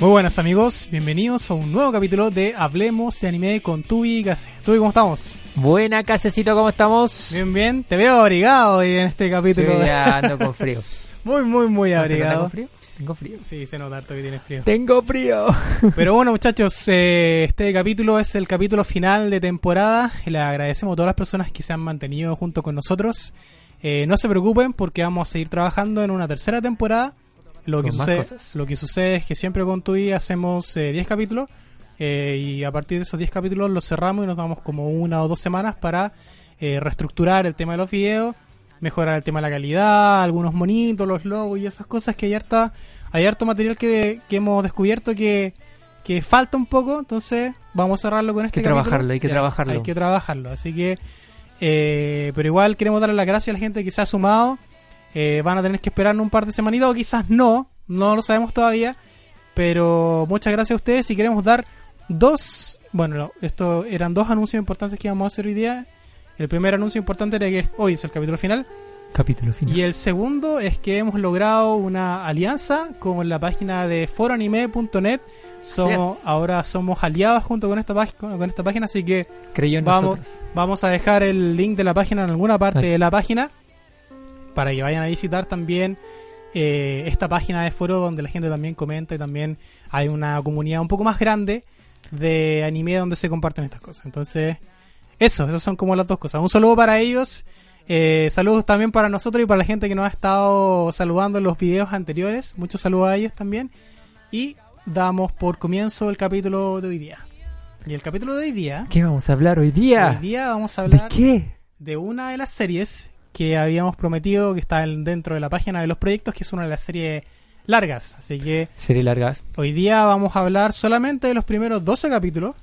Muy buenas amigos, bienvenidos a un nuevo capítulo de Hablemos de Anime con Tubi y Case. Tubi, ¿cómo estamos? Buena, Casecito, ¿cómo estamos? Bien, bien. Te veo abrigado hoy en este capítulo. Sí, ya ando con frío. muy, muy, muy ¿No se nota abrigado. con frío? Tengo frío. Sí, se nota harto que tienes frío. Tengo frío. Pero bueno, muchachos, eh, este capítulo es el capítulo final de temporada. Le agradecemos a todas las personas que se han mantenido junto con nosotros. Eh, no se preocupen porque vamos a seguir trabajando en una tercera temporada. Lo que, sucede, lo que sucede es que siempre con Tui hacemos eh, 10 capítulos. eh, y a partir de esos 10 capítulos los cerramos y nos damos como una o dos semanas para eh, reestructurar el tema de los videos, mejorar el tema de la calidad, algunos monitos, los logos y esas cosas que hay harta, hay harto material que, que hemos descubierto que, que falta un poco, entonces vamos a cerrarlo con este que capítulo. trabajarlo, hay que trabajarlo. Hay que trabajarlo, así que eh, pero igual queremos darle las gracias a la gente que se ha sumado. Eh, van a tener que esperar un par de semanitas o quizás no, no lo sabemos todavía. Pero muchas gracias a ustedes y queremos dar dos, bueno, no, esto eran dos anuncios importantes que íbamos a hacer hoy día. El primer anuncio importante era que hoy es el capítulo final Capítulo final. y el segundo es que hemos logrado una alianza con la página de foroanime.net. Somos, Yes. ahora somos aliados junto con esta, página con esta página, así que Creyó en vamos, nosotros. vamos a dejar el link de la página en alguna parte de la página para que vayan a visitar también eh, esta página de foro donde la gente también comenta y también hay una comunidad un poco más grande de anime donde se comparten estas cosas. Entonces, eso, esas son como las dos cosas. Un saludo para ellos. eh, saludos también para nosotros y para la gente que nos ha estado saludando en los videos anteriores. Muchos saludos a ellos también. Y damos por comienzo el capítulo de hoy día. Y el capítulo de hoy día ¿Qué vamos a hablar hoy Hoy día? día vamos a ¿De hablar qué? de una de las series que habíamos prometido que está en- dentro de la página de los proyectos, que es una de las series largas. Así que Serie largas. hoy día vamos a hablar solamente de los primeros 12 capítulos.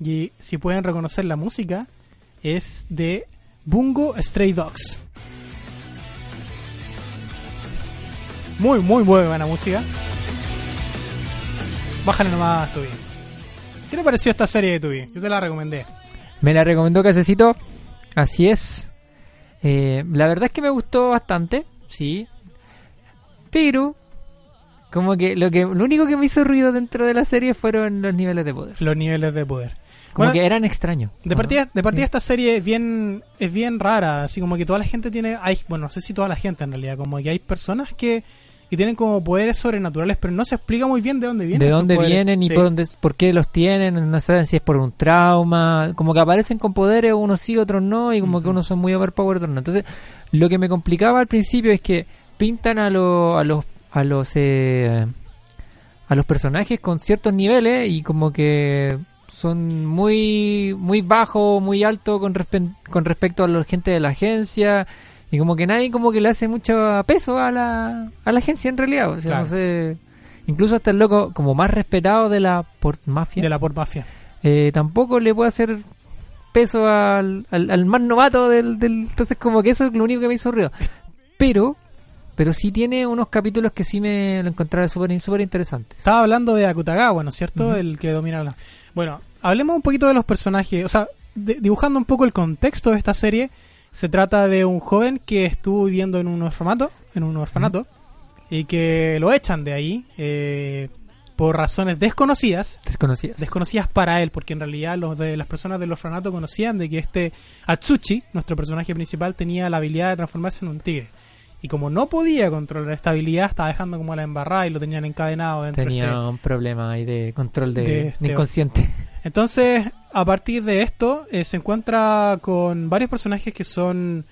Y si pueden reconocer la música, es de Bungo Stray Dogs. Muy, muy buena música. Bájale nomás, Tubi. ¿Qué te pareció esta serie de Tubi? Yo te la recomendé. Me la recomendó Casecito. Así es. Eh, la verdad es que me gustó bastante. Sí. Pero. Como que lo que lo único que me hizo ruido dentro de la serie fueron los niveles de poder. Los niveles de poder. Como Bueno, que eran extraños. De ¿o partida, de partida esta serie es bien, es bien rara, así como que toda la gente tiene, hay, bueno, no sé si toda la gente en realidad, como que hay personas que, que tienen como poderes sobrenaturales, pero no se explica muy bien de dónde vienen. de dónde vienen y Sí. por, dónde, por qué los tienen, no saben si es por un trauma, como que aparecen con poderes, unos sí, otros no, y como que unos son muy overpowered, otros no. Entonces, lo que me complicaba al principio es que pintan a, lo- a los a los eh, a los personajes con ciertos niveles y como que son muy muy bajo, muy alto con, respe- con respecto a la gente de la agencia y como que nadie como que le hace mucho peso a la, a la agencia en realidad, o sea, Claro. no sé, incluso hasta el loco como más respetado de la port mafia, De la por mafia. eh, tampoco le puede hacer peso al, al, al más novato del, del entonces como que eso es lo único que me hizo ruido pero pero sí tiene unos capítulos que sí me lo encontraba súper súper interesantes Estaba hablando de Akutagawa, ¿no es cierto? El que domina la... Bueno, hablemos un poquito de los personajes, o sea, de- dibujando un poco el contexto de esta serie, se trata de un joven que estuvo viviendo en un orfanato, en un orfanato, y que lo echan de ahí eh, por razones desconocidas, desconocidas. Desconocidas para él, porque en realidad los de las personas del orfanato conocían de que este Atsuchi, nuestro personaje principal, tenía la habilidad de transformarse en un tigre. Y como no podía controlar esta habilidad, estaba dejando como a la embarrada y lo tenían encadenado dentro de tenía este- un problema ahí de control de, de de este- inconsciente Entonces, a partir de esto, eh, se encuentra con varios personajes que son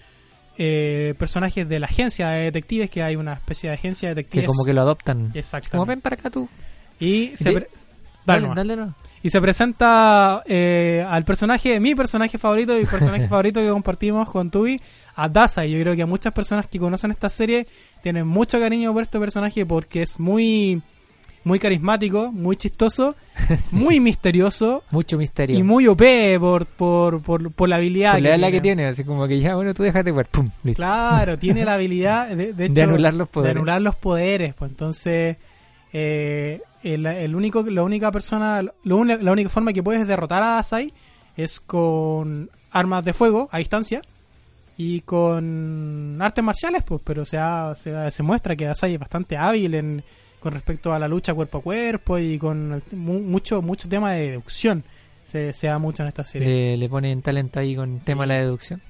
eh, personajes de la agencia de detectives, que hay una especie de agencia de que detectives. como que lo adoptan Exactamente. como ven para acá tú Y se, pre- Dale Dale, dale. Y se presenta eh, al personaje, mi personaje favorito y personaje favorito que compartimos con Tubi, a Dazai. Yo creo que a muchas personas que conocen esta serie tienen mucho cariño por este personaje porque es muy, muy carismático, muy chistoso, muy misterioso Mucho misterio. y muy OP por, por, por, por la habilidad Por la edad tiene. que tiene, así como que ya, bueno, tú déjate ver, pum, listo. Claro, tiene la habilidad de, de, hecho, De anular los poderes. de anular los poderes, pues entonces eh, el, el único, la única persona, lo la única forma que puedes derrotar a Asai es con armas de fuego a distancia y con artes marciales, pues, pero o sea, se, se muestra que Asai es bastante hábil en, con respecto a la lucha cuerpo a cuerpo y con mu- mucho mucho tema de deducción se, se da mucho en esta serie. Le, le ponen talento ahí con el tema de la deducción.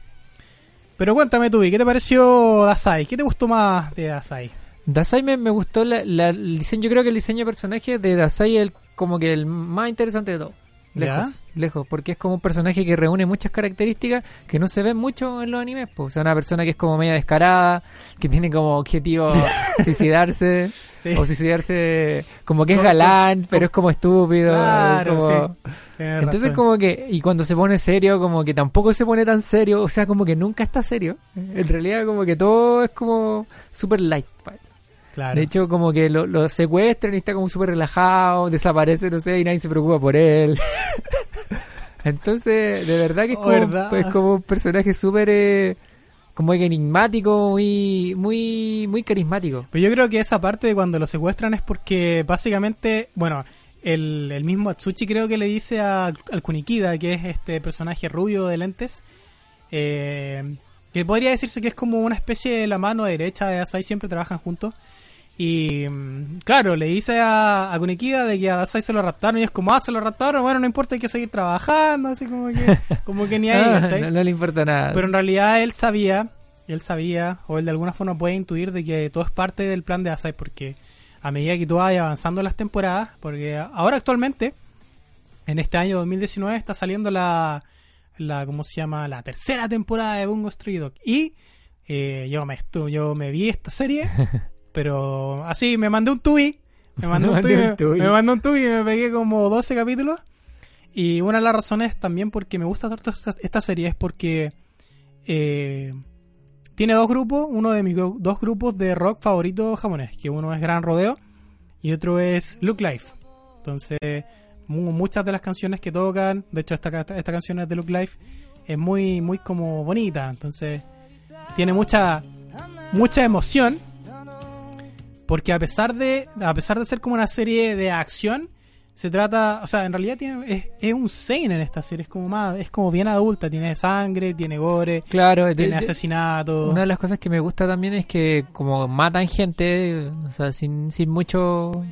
Pero cuéntame tú, ¿qué te pareció Asai? ¿Qué te gustó más de Asai? Dasai me, me gustó la- la- el diseño, yo creo que el diseño de personaje de Dasai es el, como que el más interesante de todo. Lejos, lejos, porque es como un personaje que reúne muchas características que no se ven mucho en los animes. Pues. O sea, una persona que es como media descarada, que tiene como objetivo suicidarse, Sí. o suicidarse como que es galán, pero es como estúpido. Claro, como- sí. Tienes Entonces razón. como que, y cuando se pone serio, como que tampoco se pone tan serio, o sea, como que nunca está serio. En realidad como que todo es como super light. Claro. De hecho, como que lo, lo secuestran y está como súper relajado, desaparece, no sé, y nadie se preocupa por él. Entonces, de verdad que es Oh, como, ¿verdad? es como un personaje súper eh, como enigmático, muy, muy, muy carismático. Pero yo creo que esa parte de cuando lo secuestran es porque básicamente, bueno, el, el mismo Atsuchi creo que le dice a- al Kunikida, que es este personaje rubio de lentes, eh, que podría decirse que es como una especie de la mano derecha de Asai, siempre trabajan juntos. Y mm, claro, le dice a, a Kunikida de que a Asai se lo raptaron y es como, ah, se lo raptaron, bueno, no importa, hay que seguir trabajando, así como que, como que ni ahí, Ah, ¿cachai? no, no le importa nada. Pero en realidad él sabía, él sabía, o él de alguna forma puede intuir de que todo es parte del plan de Asai, porque a medida que tú vayas avanzando las temporadas, porque ahora actualmente, en este año 2019, está saliendo la, la ¿cómo se llama? La tercera temporada de Bungo Stray Dog. Y eh, yo, me yo me vi esta serie, pero así, me mandé un tubi, me mandé un tubi, un me, tubi. me mandé un tubi y me pegué como 12 capítulos. Y una de las razones también porque me gusta tanto esta, esta serie es porque eh, tiene dos grupos, uno de mis dos grupos de rock favoritos japonés, que uno es Gran Rodeo y otro es Look Life. Entonces, mu- muchas de las canciones que tocan, de hecho esta, ca- esta canción es de Look Life, es muy muy como bonita, entonces tiene mucha mucha emoción porque a pesar de a pesar de ser como una serie de acción se trata, o sea, en realidad tiene, es, es un seinen esta serie, es como más, es como bien adulta, tiene sangre, tiene gore, claro, tiene de- asesinato. una de las cosas que me gusta también es que como matan gente, o sea, sin, sin mucho... no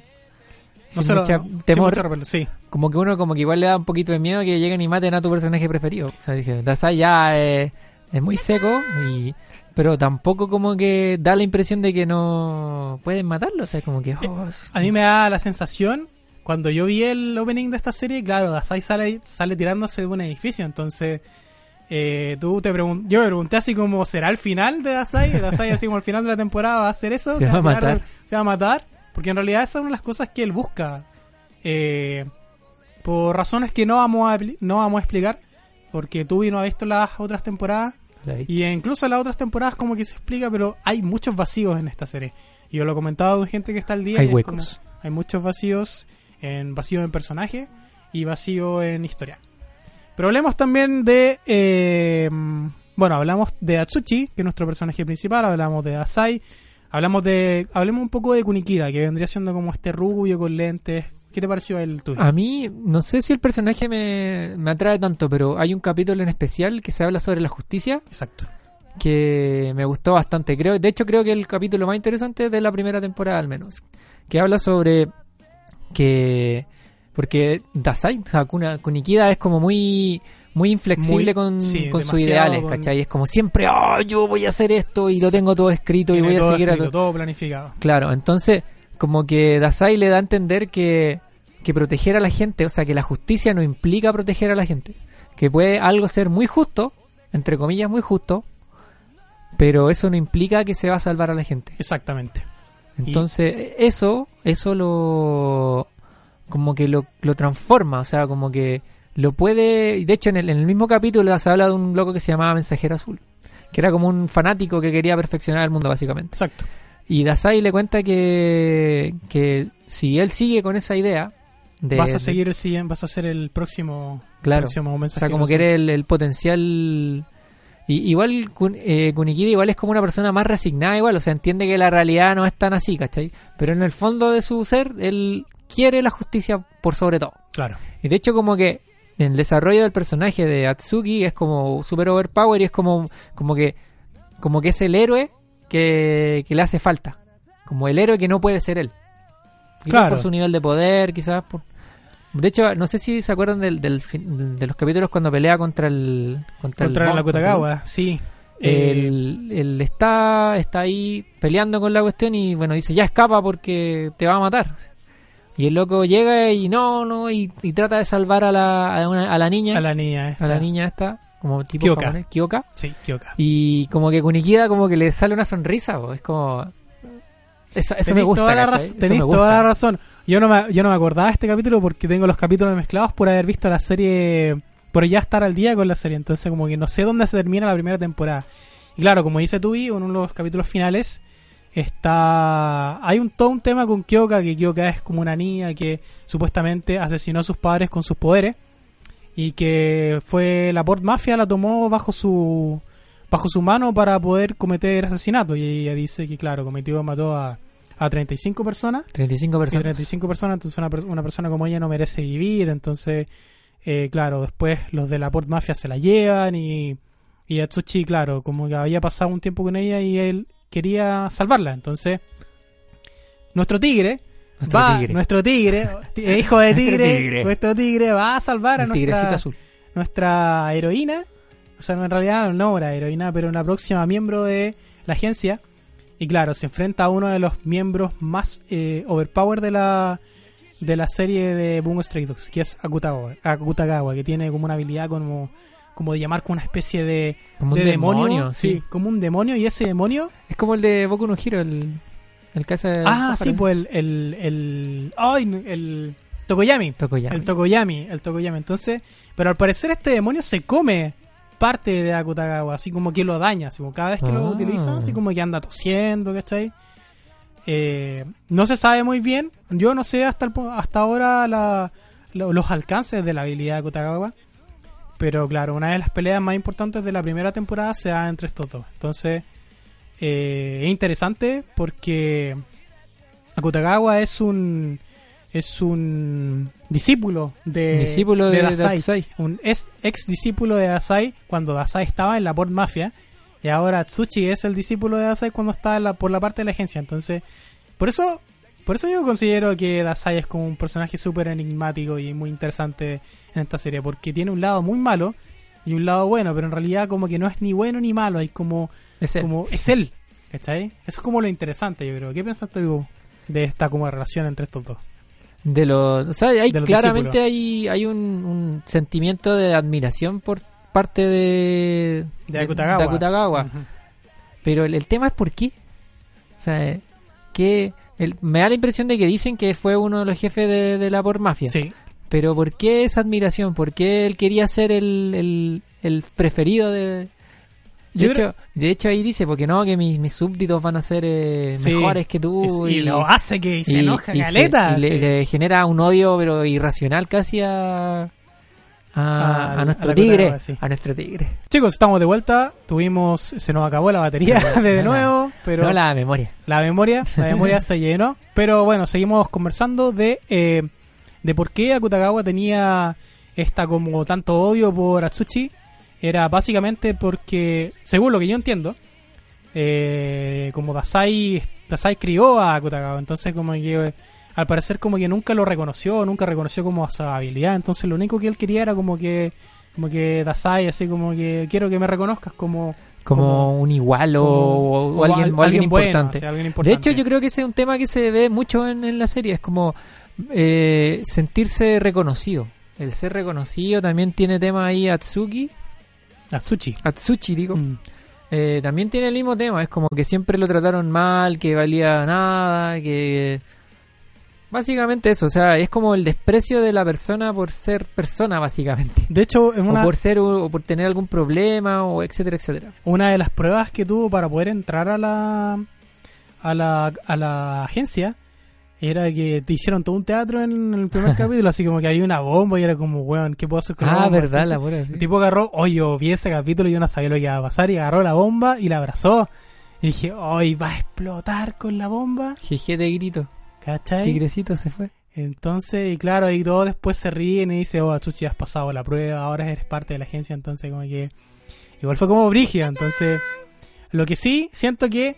sin se lo- mucha sin temor, mucho sí. como que uno como que igual le da un poquito de miedo que lleguen y maten a tu personaje preferido. O sea, dije, Dasai ya es muy seco, y pero tampoco como que da la impresión de que no pueden matarlo. O sea, como que... oh, es- A mí me da la sensación, cuando yo vi el opening de esta serie, claro, Dasai sale, sale tirándose de un edificio, entonces eh, tú te pregun- yo me pregunté así como, ¿será el final de Dasai? Dasai así como al final de la temporada va a hacer eso, Se va a matar. se va a matar, porque en realidad esa es una de las cosas que él busca, eh, por razones que no vamos a, no vamos a explicar, porque tú no has visto las otras temporadas. Y incluso en las otras temporadas como que se explica, pero hay muchos vacíos en esta serie. Y yo lo he comentado con gente que está al día. Hay huecos. como- hay muchos vacíos, en vacío en personaje y vacío en historia. Pero hablemos también de... eh, bueno, hablamos de Atsuchi, que es nuestro personaje principal, hablamos de Asai, hablamos de... Hablemos un poco de Kunikida, que vendría siendo como este rubio con lentes. ¿Qué te pareció el tuyo? A mí, no sé si el personaje me, me atrae tanto, pero hay un capítulo en especial que se habla sobre la justicia Exacto. que me gustó bastante. Creo, de hecho, creo que el capítulo más interesante de la primera temporada, al menos. Que habla sobre que. Porque Dasai, o sea, Kuna- Kunikida es como muy muy inflexible Muy- con, sí, con sus ideales, ¿cachai? Es como siempre, oh, yo voy a hacer esto y lo tengo todo escrito y voy a todo seguir a escrito, to- todo planificado. Claro, entonces, como que Dasai le da a entender que, que proteger a la gente, o sea, que la justicia no implica proteger a la gente. Que puede algo ser muy justo, entre comillas, muy justo, pero eso no implica que se va a salvar a la gente. Exactamente. Entonces, eso, eso lo, como que lo, lo transforma, o sea, como que lo puede... y De hecho, en el, en el mismo capítulo se habla de un loco que se llamaba Mensajero Azul, que era como un fanático que quería perfeccionar el mundo, básicamente. Exacto. Y Dasai le cuenta que, que si él sigue con esa idea... De, vas a seguir el siguiente, vas a ser el próximo, Claro. próximo O sea, como que eres el, el potencial... Y, igual eh, Kunikida igual es como una persona más resignada igual, o sea, entiende que la realidad no es tan así, ¿cachai? Pero en el fondo de su ser, él quiere la justicia por sobre todo. Claro. Y de hecho como que en el desarrollo del personaje de Atsuki es como super overpower y es como, como que como que es el héroe que, que le hace falta. Como el héroe que no puede ser él. Quizás Claro. por su nivel de poder, quizás por... De hecho, no sé si se acuerdan del, del fin- de los capítulos cuando pelea contra el... Contra, Contra el la mon- contra el- Kutagawa, sí. Eh, él, él está, está ahí peleando con la cuestión y bueno, dice, ya escapa porque te va a matar. Y el loco llega y no, no, y, y trata de salvar a la, a, una- a la niña, a la niña. a esta. la niña esta, como tipo Kyoka. japonés, Kyoka. Sí, Kyoka. Y como que Kunikida como que le sale una sonrisa, po, es como... Eso, eso me gusta, toda la toda la razón. Yo no, me, yo no me acordaba de este capítulo porque tengo los capítulos mezclados por haber visto la serie, por ya estar al día con la serie. Entonces, como que no sé dónde se termina la primera temporada. Y claro, como dice Tubi, en uno de los capítulos finales está. Hay un todo un tema con Kyoka, que Kyoka es como una niña que supuestamente asesinó a sus padres con sus poderes. Y que fue la Port Mafia la tomó bajo su bajo su mano para poder cometer asesinato. Y ella dice que, claro, cometió, mató a, a 35 personas. 35 Y personas. 35 personas, entonces una, una persona como ella no merece vivir. Entonces, eh, claro, después los de la Port Mafia se la llevan y, y Atsushi, claro, como que había pasado un tiempo con ella y él quería salvarla. Entonces, nuestro tigre. Nuestro va, tigre. nuestro tigre, ti- hijo de tigre, tigre. nuestro tigre va a salvar a nuestra, azul. nuestra heroína, o sea, no, en realidad no era heroína, pero una próxima miembro de la agencia. Y claro, se enfrenta a uno de los miembros más eh, overpower de la de la serie de Bungo Stray Dogs, que es Akutagawa, Akutagawa, que tiene como una habilidad como, como de llamar con una especie de, Como un de demonio, sí. como un demonio, y ese demonio Es como el de Boku no Hero, el, el hace... Ah, sí, pues el. el, el el Tokoyami. Tokoyami. El Tokoyami. El Tokoyami. Entonces, pero al parecer este demonio se come parte de Akutagawa, así como que lo daña. Así como cada vez que lo Ah. utiliza, así como que anda tosiendo, ¿cachai? Eh, no se sabe muy bien. Yo no sé hasta el hasta ahora la- lo- los alcances de la habilidad de Akutagawa. Pero claro, una de las peleas más importantes de la primera temporada se da entre estos dos. Entonces, eh, es interesante porque Akutagawa es un es un discípulo de Discípulo de, Dasai. Dasai. Un ex discípulo de Dasai cuando Dasai estaba en la Port Mafia y ahora Tsuchi es el discípulo de Dasai cuando está en la- por la parte de la agencia. Entonces, por eso por eso yo considero que Dasai es como un personaje súper enigmático y muy interesante en esta serie porque tiene un lado muy malo y un lado bueno, pero en realidad como que no es ni bueno ni malo, hay como Es él. como es él, ¿cachai? Eso es como lo interesante, yo creo. ¿Qué piensas tú de esta como relación entre estos dos? De los, o sea, hay, claramente hay, hay un, un sentimiento de admiración por parte de, De Akutagawa. de Akutagawa. Pero el, el tema es por qué. O sea, que el- me da la impresión de que dicen que fue uno de los jefes de, de la por mafia. Sí, Pero ¿por qué esa admiración? ¿Por qué él quería ser el, el, el preferido de... De hecho, de hecho ahí dice, porque no, que mis, mis súbditos van a ser eh, Sí. mejores que tú. y, lo hace que se y- enoja y se- y le, sí. le genera un odio pero irracional casi a, a, nuestro a tigre. Sí. A nuestro tigre. Chicos, estamos de vuelta. Tuvimos, se nos acabó la batería de, no, nuevo, pero No la memoria. la memoria, la memoria se llenó. Pero bueno, seguimos conversando de, eh, de por qué Akutagawa tenía esta como tanto odio por Atsushi. Era básicamente porque, según lo que yo entiendo, eh, como Dasai, Dasai crió a Akutagawa, entonces como que al parecer como que nunca lo reconoció, nunca reconoció como su habilidad, entonces lo único que él quería era como que como que Dasai así como que quiero que me reconozcas como Como, Como- un igual o, alguien, alguien bueno, importante. o sea, alguien De hecho, yo creo que ese es un tema que se ve mucho en, en la serie. Es como eh, sentirse reconocido. El ser reconocido también tiene tema ahí Atsuki. Atsushi. Atsuchi, digo. Mm. Eh, también tiene el mismo tema. Es como que siempre lo trataron mal, que valía nada, que... Básicamente eso, o sea, es como el desprecio de la persona por ser persona, básicamente. De hecho, en una, O por ser o por tener algún problema, o etcétera, etcétera. una de las pruebas que tuvo para poder entrar a la a la, a la agencia era que te hicieron todo un teatro en el primer capítulo, así como que había una bomba y era como, weón, ¿qué puedo hacer con la Ah, bomba? verdad, Entonces, la pura, sí. El tipo agarró, oye, yo vi ese capítulo y yo no sabía lo que iba a pasar y agarró la bomba y la abrazó. Y dije, hoy va a explotar con la bomba, Jeje de grito. ¿Cachai? Tigrecito se fue. Entonces, y claro, y todos después se ríen y dicen, oh, Chuchi, has pasado la prueba, ahora eres parte de la agencia, entonces como que... Igual fue como brígida, entonces... Lo que sí, siento que...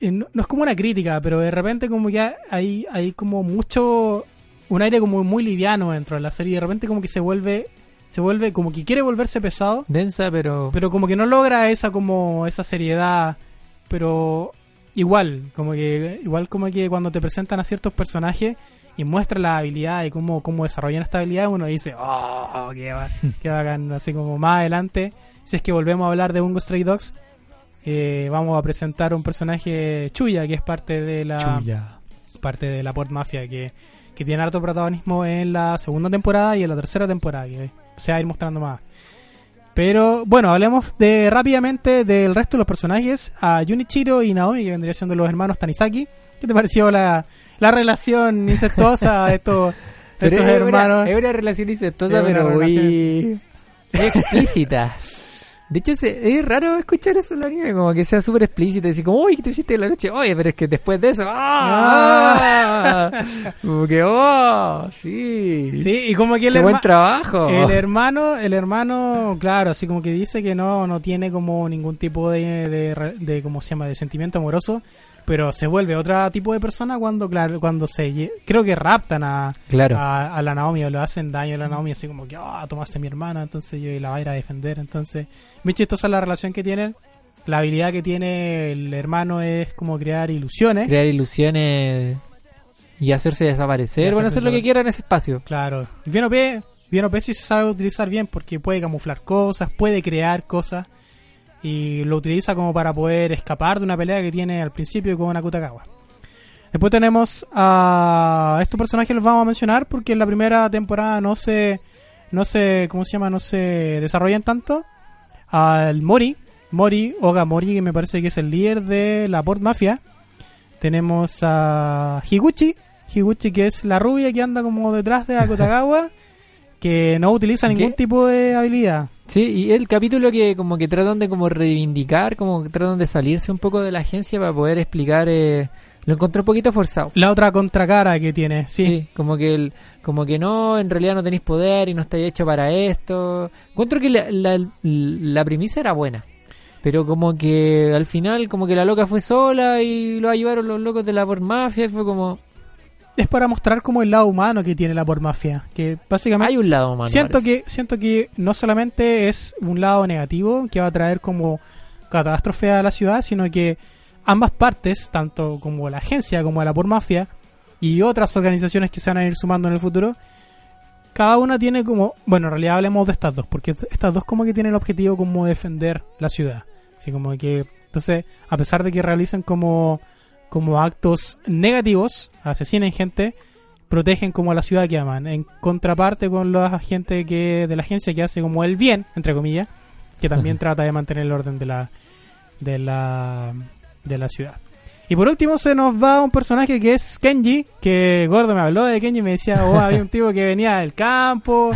eh, No, no es como una crítica, pero de repente como que hay, hay como mucho... Un aire como muy liviano dentro de la serie de repente como que se vuelve... Se vuelve como que quiere volverse pesado, Densa, pero... pero como que no logra esa como esa seriedad pero igual como que igual como que cuando te presentan a ciertos personajes y muestran la habilidad y cómo, cómo desarrollan esta habilidad uno dice oh qué, ba- qué bacán así como más adelante si es que volvemos a hablar de Bungo Stray Dogs eh, vamos a presentar un personaje Chuya que es parte de la Chuya. parte de la Port Mafia que, que tiene harto protagonismo en la segunda temporada y en la tercera temporada que se va a ir mostrando más pero bueno, hablemos de rápidamente del resto de los personajes. A Junichiro y Naomi, que vendría siendo los hermanos Tanizaki. ¿Qué te pareció la, la relación incestuosa de estos, de estos es, hermanos? Una, es una relación incestuosa, Es pero muy, relación- muy explícita. De hecho, se- es raro escuchar eso en el anime, como que sea súper explícita. Decir, como, uy, ¿qué tú hiciste en la noche? Oye, pero es que después de eso, ¡ah! como que, ¡oh! Sí. Sí, y como que el, ¡Qué buen trabajo! el hermano, el hermano, claro, así como que dice que no, no tiene como ningún tipo de, de, re- de, ¿cómo se llama?, de sentimiento amoroso, pero se vuelve otro tipo de persona cuando, claro, cuando se, creo que raptan a, Claro. a, a la Naomi o le hacen daño a la Naomi así como que ah tomaste a mi hermana entonces yo la voy a ir a defender entonces muy chistosa la relación que tienen la habilidad que tiene el hermano es como crear ilusiones Crear ilusiones y hacerse desaparecer. Y Bueno, hacer lo que quiera en ese espacio. claro bien OP bien OP sí se sabe utilizar bien porque puede camuflar cosas puede crear cosas y lo utiliza como para poder escapar de una pelea que tiene al principio con Akutagawa Después tenemos a estos personajes los vamos a mencionar porque en la primera temporada no se no se ¿cómo se llama? no se desarrollan tanto. Al Mori, Mori, Oga Mori, que me parece que es el líder de la Port Mafia. Tenemos a Higuchi, Higuchi que es la rubia que anda como detrás de Akutagawa, que no utiliza ningún ¿Qué? tipo de habilidad. Sí, y el capítulo que como que tratan de como reivindicar, como que tratan de salirse un poco de la agencia para poder explicar, eh, lo encontré un poquito forzado. La otra contracara que tiene, sí. como que el, como que no, en realidad no tenéis poder y no estáis hecho para esto. Encuentro que la, la, la premisa era buena. Pero como que al final, como que la loca fue sola y lo ayudaron los locos de la por mafia y fue como... Es para mostrar como el lado humano que tiene la Port Mafia, que básicamente Hay un lado humano. siento parece. que siento que no solamente es un lado negativo que va a traer como catástrofe a la ciudad sino que ambas partes tanto como la agencia como la por mafia y otras organizaciones que se van a ir sumando en el futuro cada una tiene como bueno en realidad hablemos de estas dos porque estas dos como que tienen el objetivo como defender la ciudad así como que entonces a pesar de que realicen como como actos negativos asesinen gente protegen como a la ciudad que aman, en contraparte con la gente que de la agencia que hace como el bien, entre comillas, que también trata de mantener el orden de la de la de la ciudad. Y por último se nos va un personaje que es Kenji, que Gordo me habló de Kenji y me decía, oh, había un tipo que venía del campo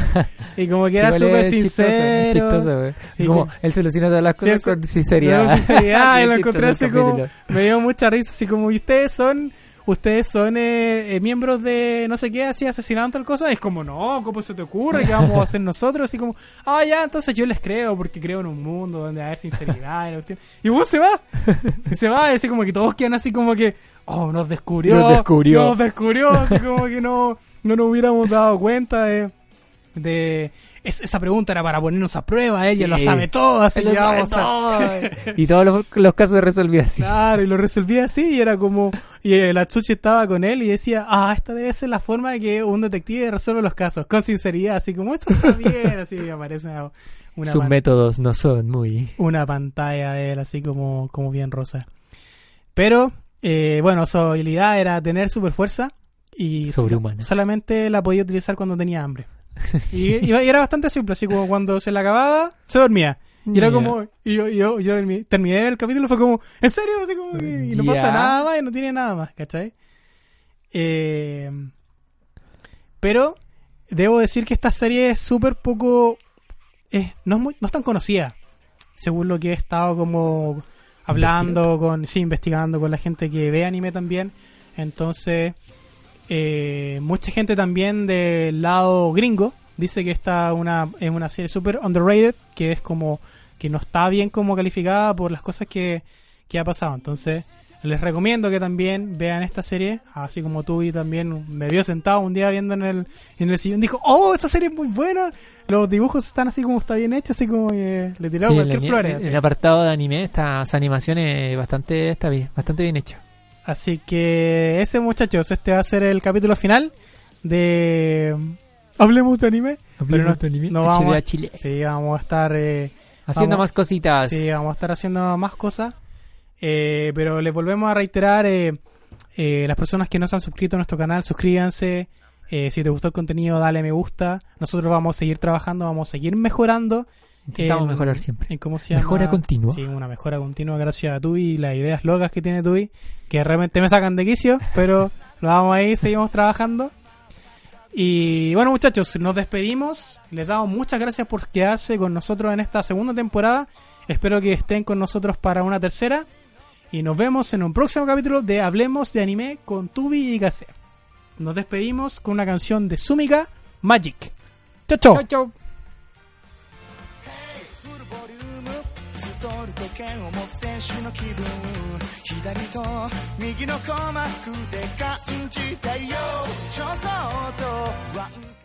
y como que era Sí, súper chistoso, es sincero. chistoso, güey. Y Como como- él soluciona todas las Sí, cosas eso- con sinceridad. Con sinceridad, Sí, y lo encontré chistoso así como, me dio mucha risa, así como, y ustedes son, ustedes son eh, eh, miembros de no sé qué, así asesinando tal cosa, es como, no, ¿cómo se te ocurre? ¿Qué vamos a hacer nosotros? Así como, ah, ya, entonces yo les creo, porque creo en un mundo donde va a haber sinceridad y, y vos se va, y se va, y así como que todos quedan así como que, oh, nos descubrió, Nos descubrió. nos descubrió, así como que no, no nos hubiéramos dado cuenta de, de es- esa pregunta era para ponernos a prueba, ella Sí. lo sabe todo, así que vamos a... todo. y todos los, los casos se resolvían así. Claro, y lo resolvía así y era como... Y eh, la Chuchi estaba con él y decía, ah, esta debe ser la forma de que un detective resuelve los casos, con sinceridad, así como, esto está bien, así aparece una, una, Sus métodos no son muy... una pantalla de él, así como, como bien rosa. Pero, eh, bueno, su habilidad era tener super fuerza y Sobrehumana. solamente la podía utilizar cuando tenía hambre. Y, y era bastante simple, así como cuando se la acababa, se dormía. Y era como, y yo, yo, yo termi- terminé el capítulo, fue como, ¿en serio? Así como que, y no pasa nada más y no tiene nada más, ¿cachai? Eh, pero debo decir que esta serie es súper poco, no, es muy, no es tan conocida, según lo que he estado como hablando con, sí, investigando con la gente que ve anime también. Entonces, eh, mucha gente también del lado gringo dice que esta una, es una serie súper underrated, que es como que no está bien como calificada por las cosas que, que ha pasado. Entonces, les recomiendo que también vean esta serie, así como tú y también me vio sentado un día viendo en el, en el sillón, dijo, oh, esta serie es muy buena, los dibujos están así como está bien hechos, así como le tiró Sí, cualquier flores. el- el apartado de anime, esta esa animación es bastante, está bien, bastante bien hecha. Así que ese muchachos, este va a ser el capítulo final de Hablemos de anime. Pero no, no vamos, a- Chile. sí, vamos a estar eh, Haciendo vamos- más cositas. sí, vamos a estar haciendo más cosas. Eh, pero les volvemos a reiterar eh, eh, las personas que no se han suscrito a nuestro canal, suscríbanse. Eh, si te gustó el contenido, dale me gusta. Nosotros vamos a seguir trabajando, vamos a seguir mejorando. Intentamos en- mejorar siempre. en cómo se llama. Mejora continua. Sí, una mejora continua gracias a Tui y las ideas locas que tiene Tui, que realmente me sacan de quicio, pero lo vamos ahí, seguimos trabajando. Y bueno, muchachos, nos despedimos. Les damos muchas gracias por quedarse con nosotros en esta segunda temporada. Espero que estén con nosotros para una tercera. Y nos vemos en un próximo capítulo de Hablemos de Anime con Tubi y Gase. Nos despedimos con una canción de Sumika, Magic. Chau, chau. 手の気分左と右の鼓膜で感じたよ。焦燥とワン